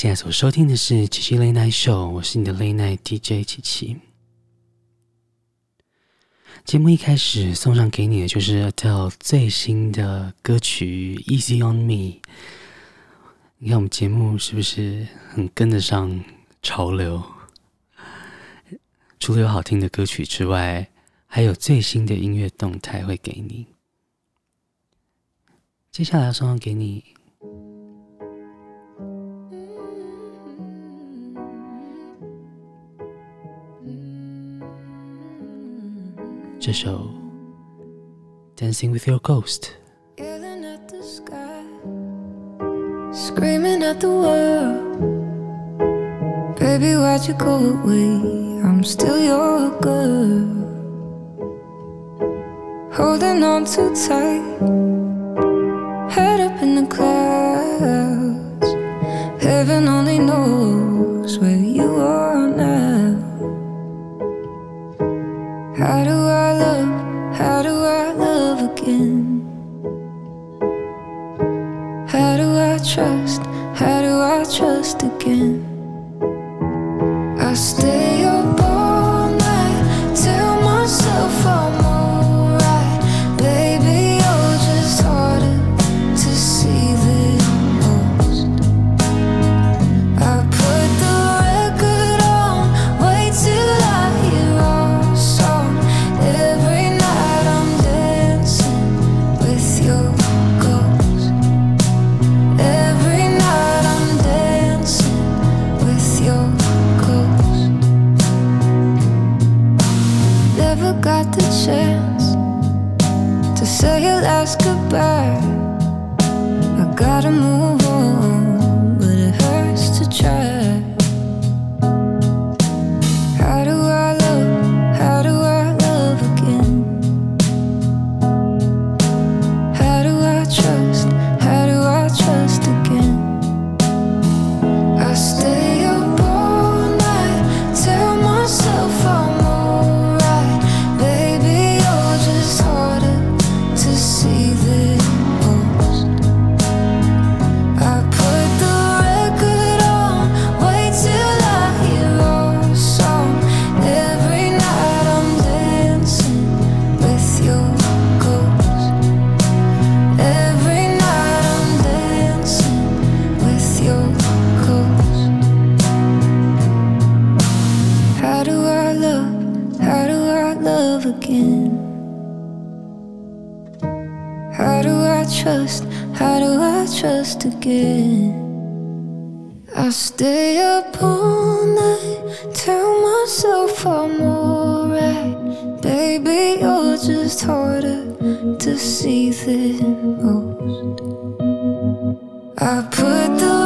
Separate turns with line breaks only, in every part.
现在所收听的是七七 Late Night Show，我是你的 Late Night DJ 七七。节目一开始送上给你的就是 Adele 最新的歌曲《Easy on Me》。你看我们节目是不是很跟得上潮流？除了有好听的歌曲之外，还有最新的音乐动态会给你。接下来要送上给你。这首《Dancing with Your Ghost》。Yelling at the sky, screaming at the world. Baby, why'd you go away? I'm still your girl. Holding on too tight, head up in the clouds. Heaven only knows where you trust I put the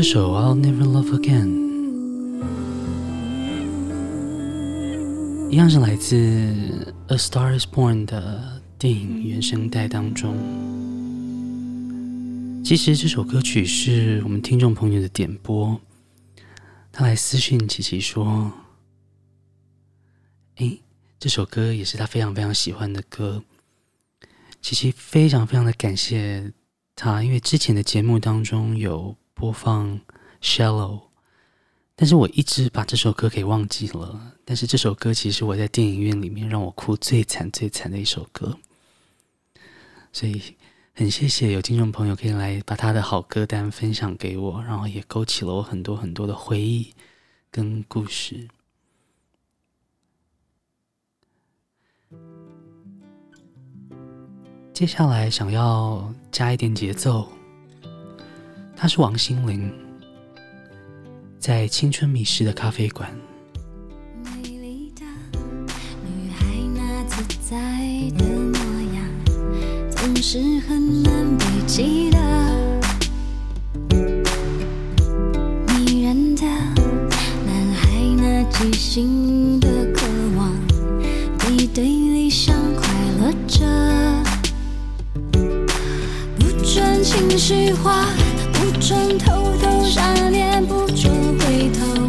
这首《I'll Never Love Again》一样是来自《A Star Is Born》的电影原声带当中。其实这首歌曲是我们听众朋友的点播，他来私讯琪琪说：“诶，这首歌也是他非常非常喜欢的歌。”琪琪非常非常的感谢他，因为之前的节目当中有播放《Shallow》，但是我一直把这首歌给忘记了。但是这首歌其实我在电影院里面让我哭最惨最惨的一首歌，所以。很谢谢有听众朋友可以来把他的好歌单分享给我，然后也勾起了我很多很多的回忆跟故事。接下来想要加一点节奏，他是王心凌，在青春迷失的咖啡馆。
是很难被记得，迷人的男孩，那即兴的渴望，背对理想快乐着，不准情绪化，不准偷偷想念，不准回头，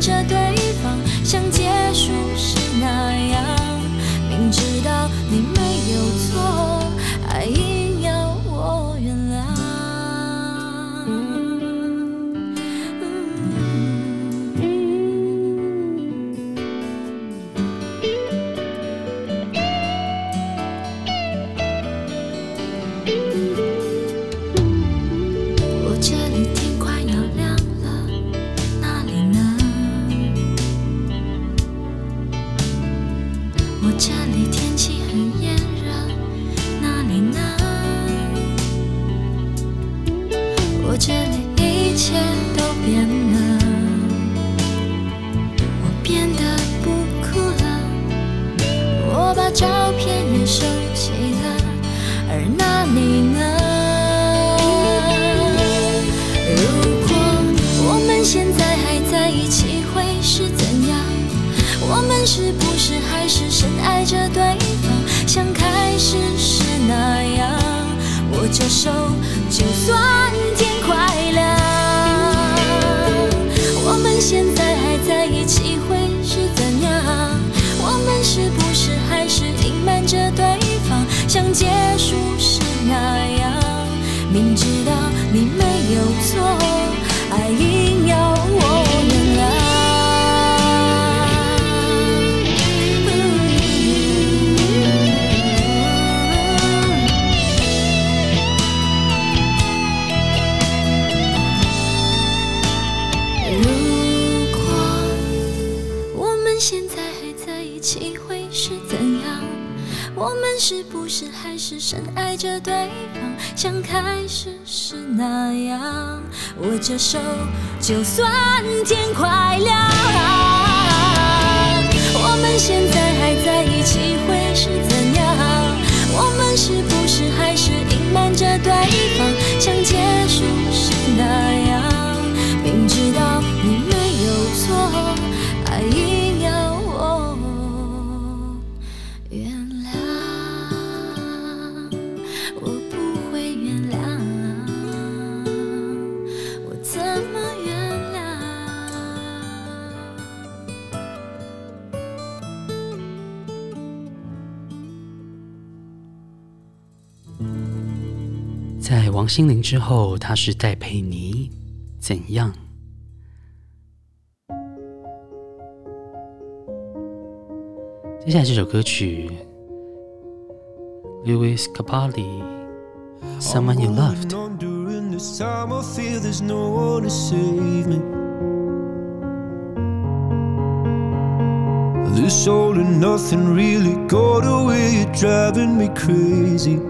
着对这首着对方像开始时那样握着手就算天快亮我们现在还在一起会是怎样我们是不是还是隐瞒着对方像结束时那
样？心灵之后，他是戴佩妮，怎样？接下来这首歌曲，Louis Capaldi，《Someone You Loved》。
This old enough and really got away, driving me crazy.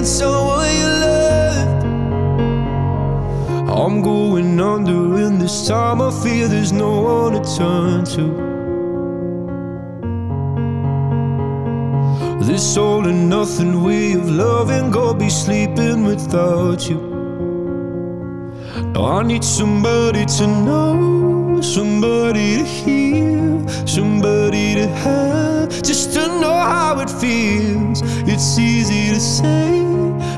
Being someone you loved. I'm going under, and this time I fear there's no one to turn to. This all or nothing way of loving, go be sleeping without you. Now I need somebody to know, somebody to hear, somebody to have, just to know how it feels. It's easy to say,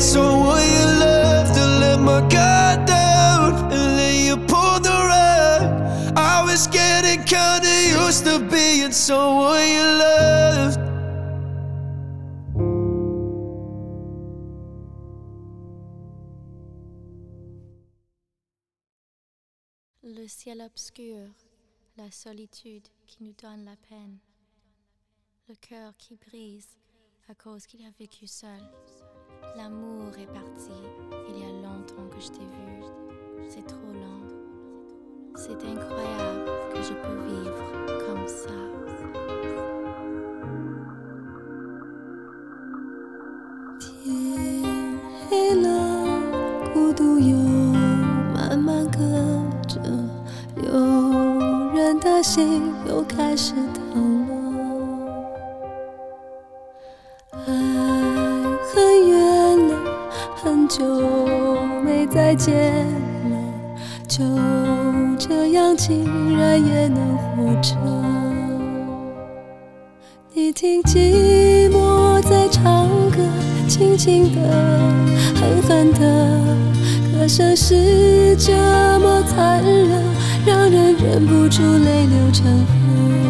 to someone you loved. I let my guard down, and then you pulled the rug. I was getting kinda used to being someone you loved.
Le ciel obscur, la solitude qui nous donne la peine, le cœur qui brise à cause qu'il a vécu seul. L'amour est parti, il y a longtemps que je t'ai vu, c'est trop lent. C'est incroyable que je peux vivre comme ça.
天黑了，孤独又慢慢隔着，有人的心又开始凋落。爱很远了，很久没再见了，就这样竟然也能活着。你听寂寞在唱歌，轻轻的，狠狠的，歌声是这么残忍，让人忍不住泪流成河。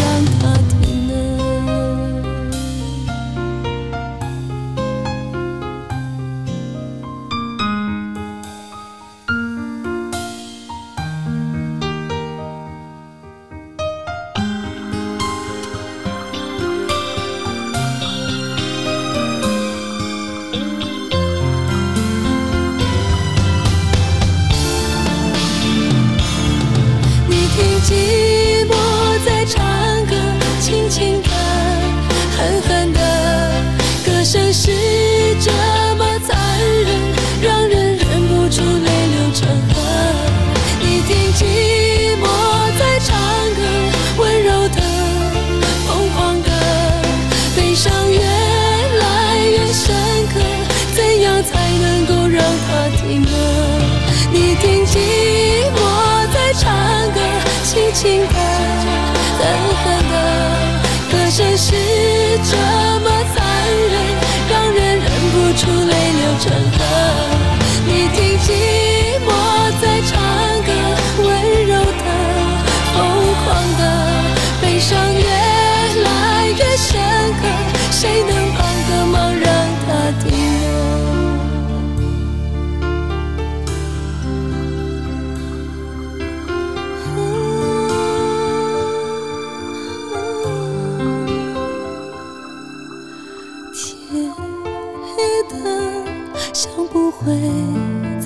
是这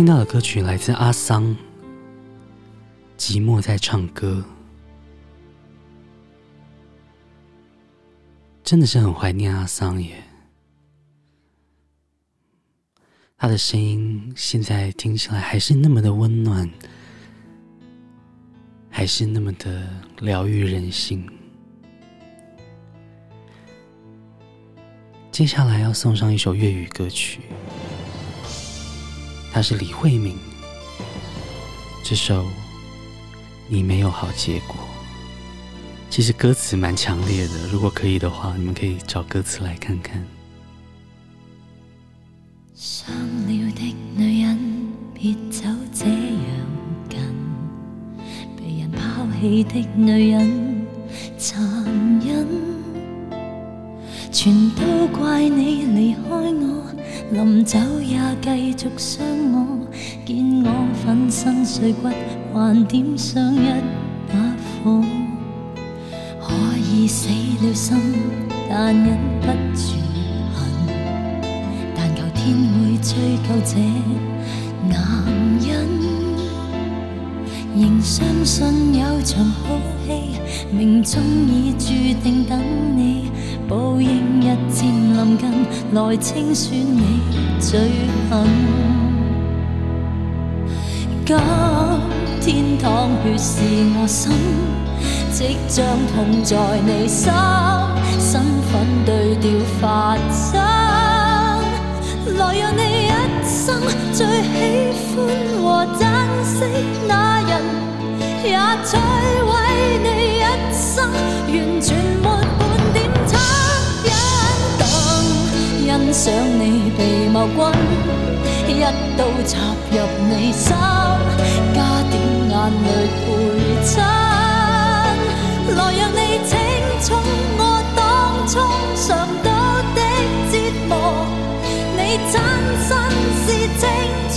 听到的歌曲来自阿桑，《寂寞在唱歌》，真的是很怀念阿桑耶。他的声音现在听起来还是那么的温暖，还是那么的疗愈人心。接下来要送上一首粤语歌曲。他是李慧敏，这首《你没有好结果》，其实歌词蛮强烈的。如果可以的话，你们可以找歌词来看看。
伤了的女人，别走这样近；被人抛弃的女人，残忍，全都怪你离开我。临走也继续伤我，见我粉身碎骨，还点上一把火。可以死了心，但忍不住恨。但求天会追究这男人，仍相信有场好戏，命中已注定等你。报应日渐临近，来清算你罪行。今天淌血是我心，即将痛在你心，身份对调发生。来让你一生最喜欢和珍惜那人，也摧毁你一生，完全想你被谋君，一刀插入你心，加点眼泪陪衬，来让你清楚我当初尝到的折磨，你真心是清楚，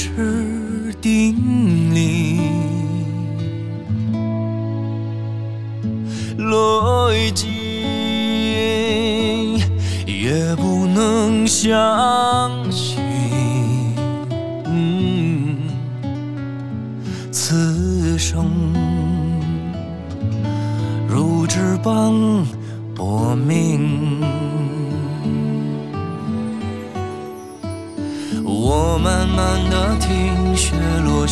是
定理。逻辑也不能相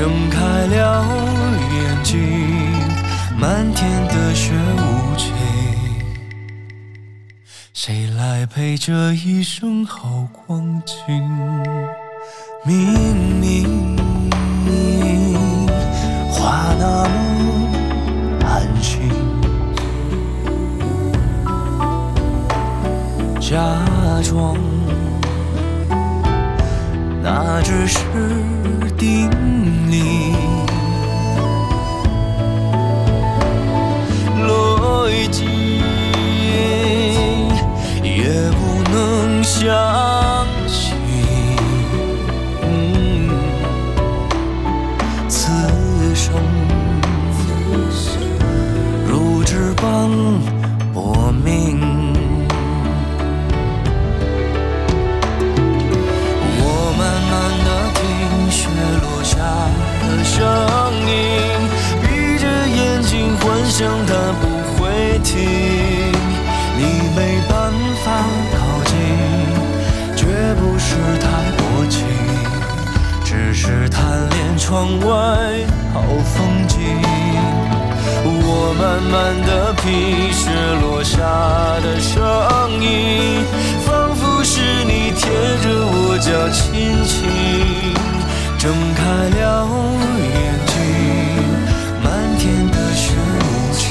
睁开了眼睛，漫天的雪无情，谁来陪这一生好光景？明明话那么安心，假装。那只是定的声音，仿佛是你贴着我脚轻轻。睁开了眼睛，漫天的雪无情，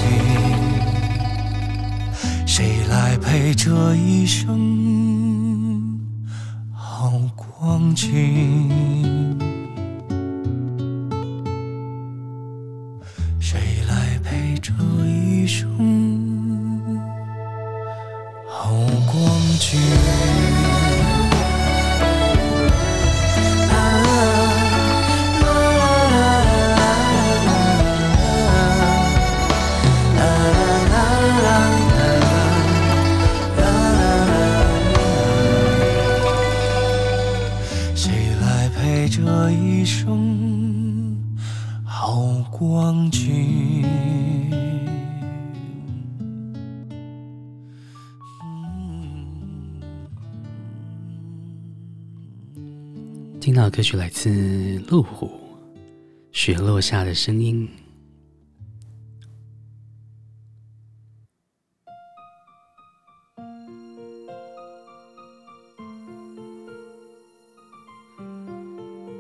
谁来陪这一生好光景？
歌曲来自路虎，《雪落下的声音》。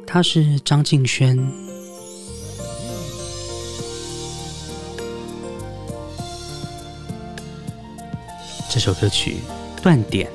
他是张敬轩。这首歌曲《断点》。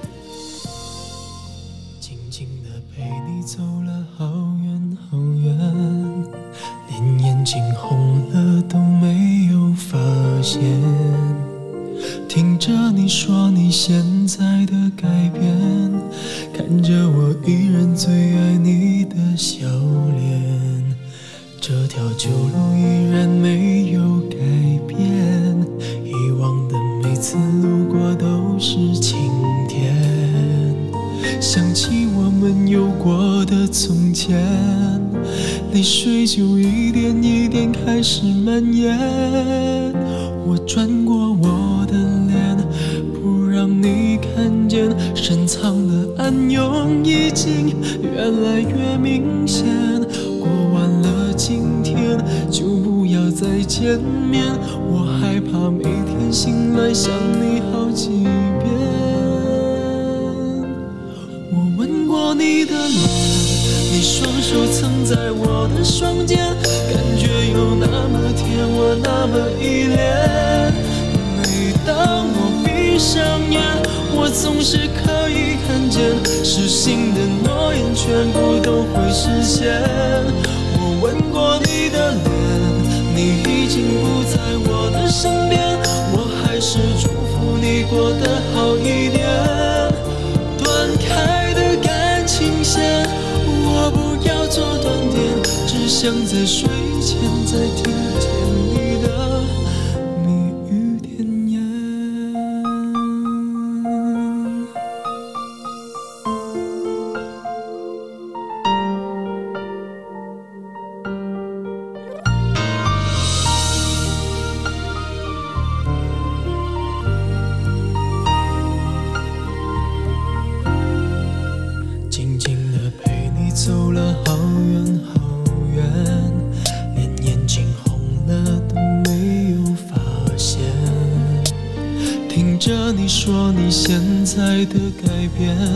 变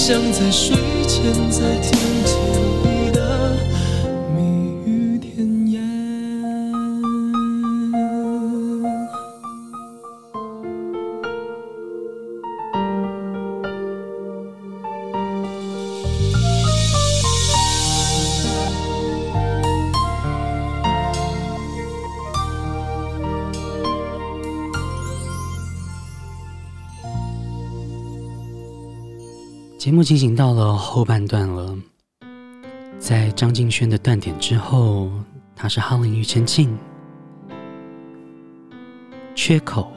像在睡前，在听见。
节目进行到了后半段了。在张敬轩的断点之后他是哈林庾澄庆。缺口。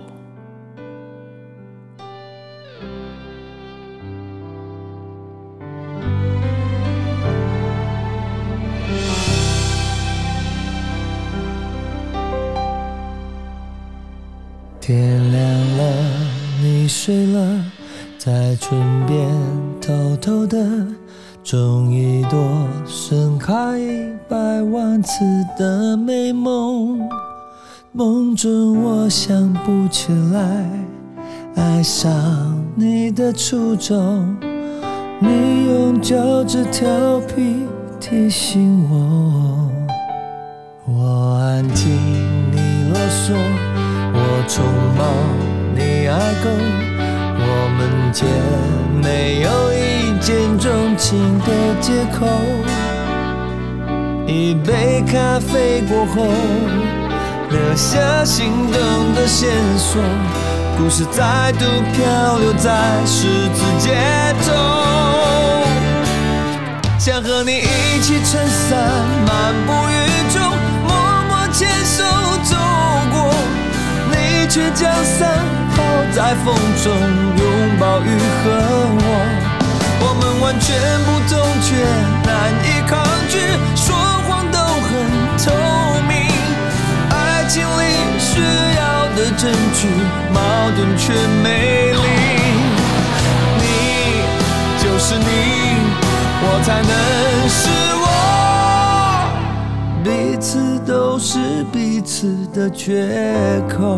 天亮了你睡了。在唇边偷偷地种一朵盛开一百万次的美梦，梦中我想不起来爱上你的初衷。你用脚趾调皮提醒我，我安静你啰嗦，我匆忙你爱狗。我们间没有一见钟情的借口一杯咖啡过后留下心动的线索故事再度漂流在十字街头想和你一起撑伞漫步雨中默默牵手走过你却将伞在风中，拥抱雨和我。我们完全不同，却难以抗拒，说谎都很透明。爱情里需要的证据，矛盾却美丽。你就是你，我才能是我，彼此都是彼此的缺口。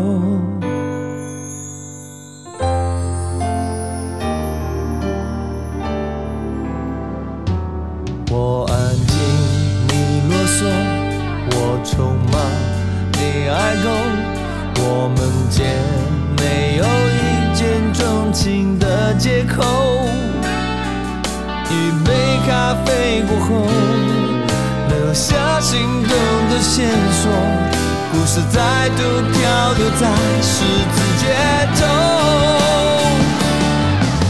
够我们间没有一见钟情的借口一杯咖啡过后留下心动的线索故事再度漂流在十字街头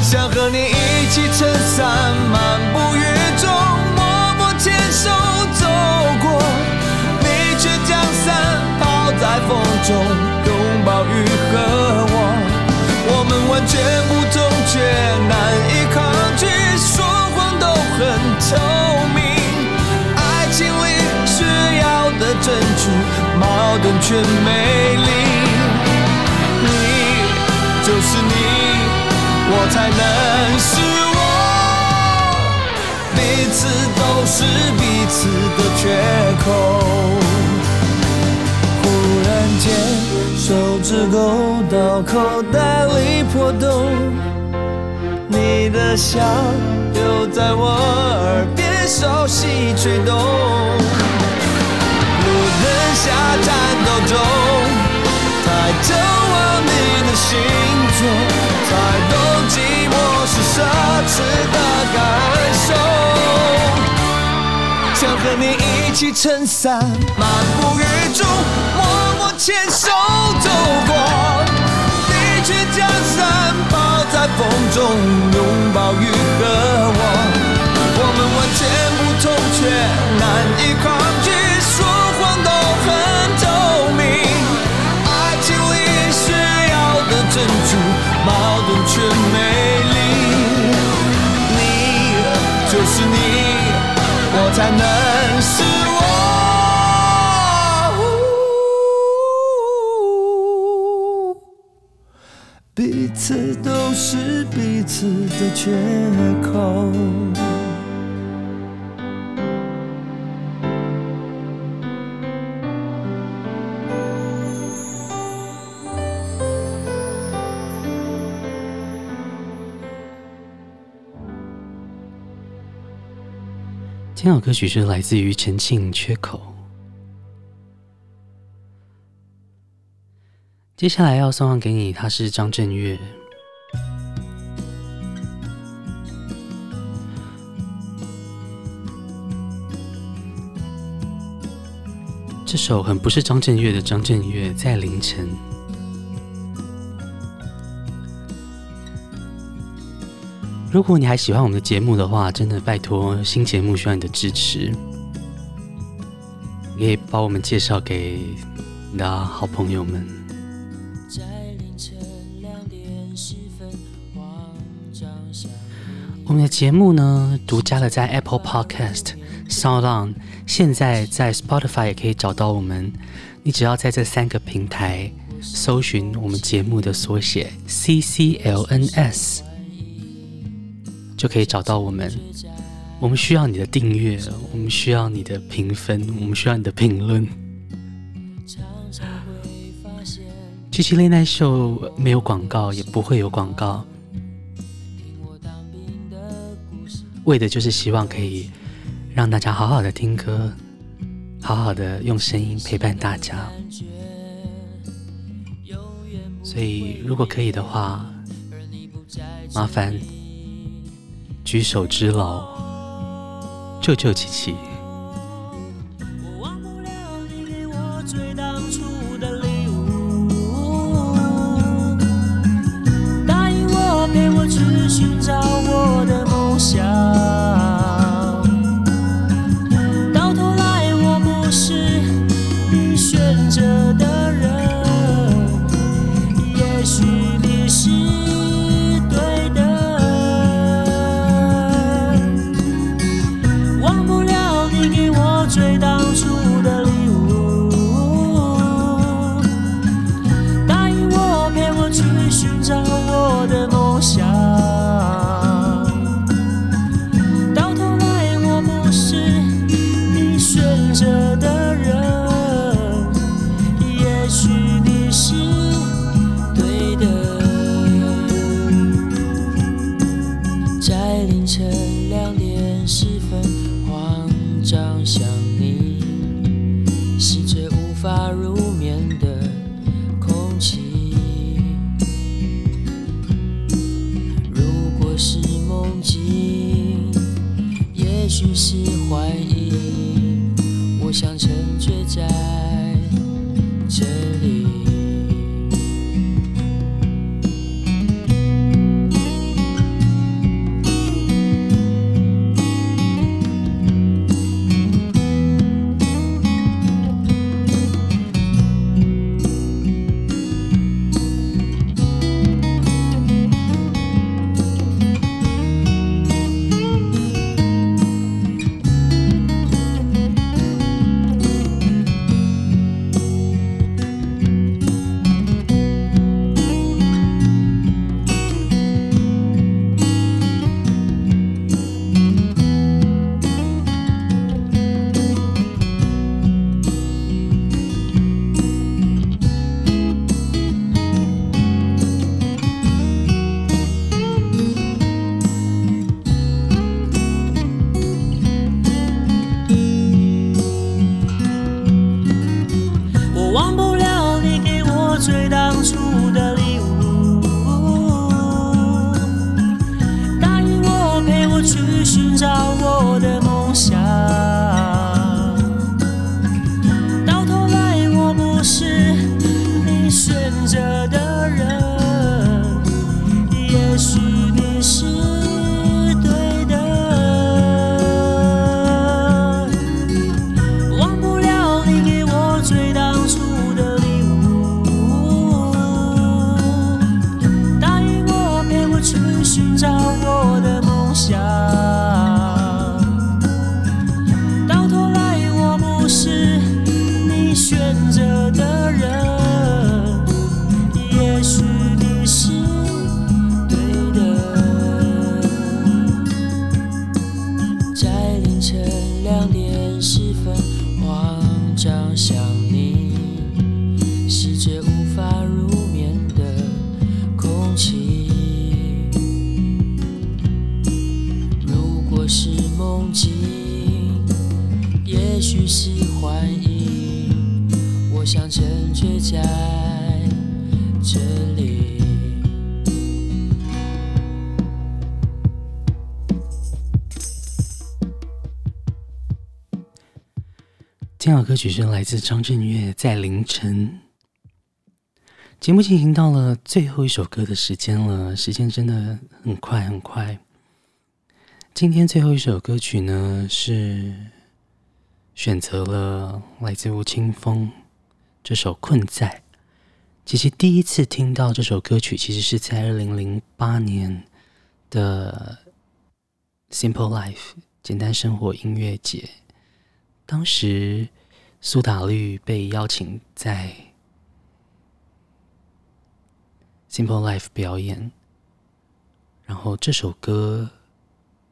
想和你一起撑伞漫步雨中默默牵手在风中，拥抱雨和我。我们完全不同，却难以抗拒，说谎都很透明。爱情里需要的证据矛盾却美丽，你就是你，我才能是我，彼此都是彼此的缺口。手指勾到口袋里破洞，你的笑又在我耳边熟悉吹动。路灯下战斗中，抬头望你的星座，才懂寂寞是奢侈的感受。想和你一起撑伞，漫步雨中，默默牵手走过，你却将伞抛在风中，拥抱雨和我。我们完全不同，却难以抗拒。说谎都很透明。爱情里需要的证据矛盾却美丽，你就是你，我才能是彼此都是彼此的缺口。
这首歌曲是来自于陈庆《缺口》。接下来要送上给你，他是张震岳。这首很不是张震岳的张震岳，在凌晨。如果你还喜欢我们的节目的话，真的拜托，新节目需要你的支持。你可以把我们介绍给你的好朋友们。我们的节目呢，独家的在 Apple Podcast、Sound On，现在在 Spotify 也可以找到我们。你只要在这三个平台搜寻我们节目的缩写 CCLNS。就可以找到我们。我们需要你的订阅，我们需要你的评分，我们需要你的评论。七七恋爱秀没有广告，也不会有广告，为的就是希望可以让大家好好的听歌，好好的用声音陪伴大家。所以，如果可以的话，麻烦。举手之劳，救救琪琪。
长陪我去寻找我的梦想。
mais. 曲是来自张震岳，在凌晨。节目进行到了最后一首歌的时间了，时间真的很快很快。今天最后一首歌曲呢，是选择了来自吴青峰这首《困在》。其实第一次听到这首歌曲，其实是在二零零八年的 Simple Life 简单生活音乐节。当时苏打绿被邀请在 Simple Life 表演，然后这首歌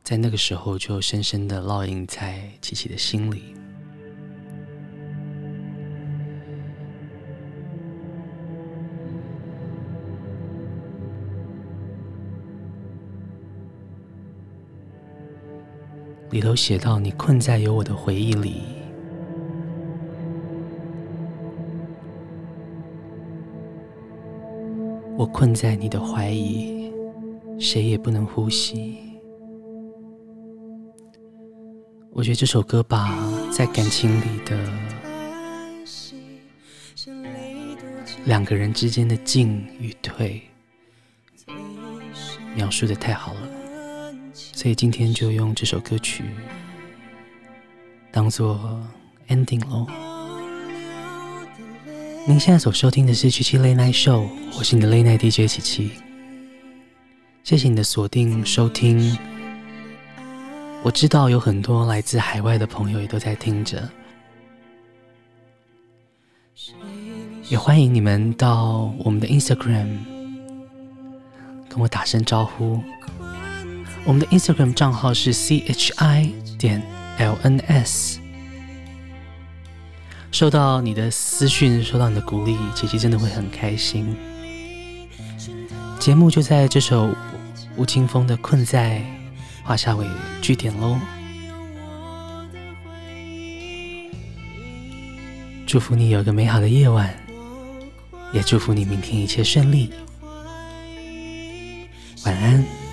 在那个时候就深深的烙印在琪琪的心里。里头写到：“你困在有我的回忆里，困在你的怀里，谁也不能呼吸。”我觉得这首歌把在感情里的两个人之间的进与退描述得太好了。所以今天就用这首歌曲当做 ending 喽。您现在所收听的是七七 Late Night Show，我是你的 Late Night DJ 七七。谢谢你的锁定收听。我知道有很多来自海外的朋友也都在听着，也欢迎你们到我们的 Instagram 跟我打声招呼。我们的 Instagram 账号是 chi 点 lns。收到你的私讯，收到你的鼓励，姐姐真的会很开心。节目就在这首吴青峰的《困在》画下尾句点喽。祝福你有个美好的夜晚，也祝福你明天一切顺利。晚安。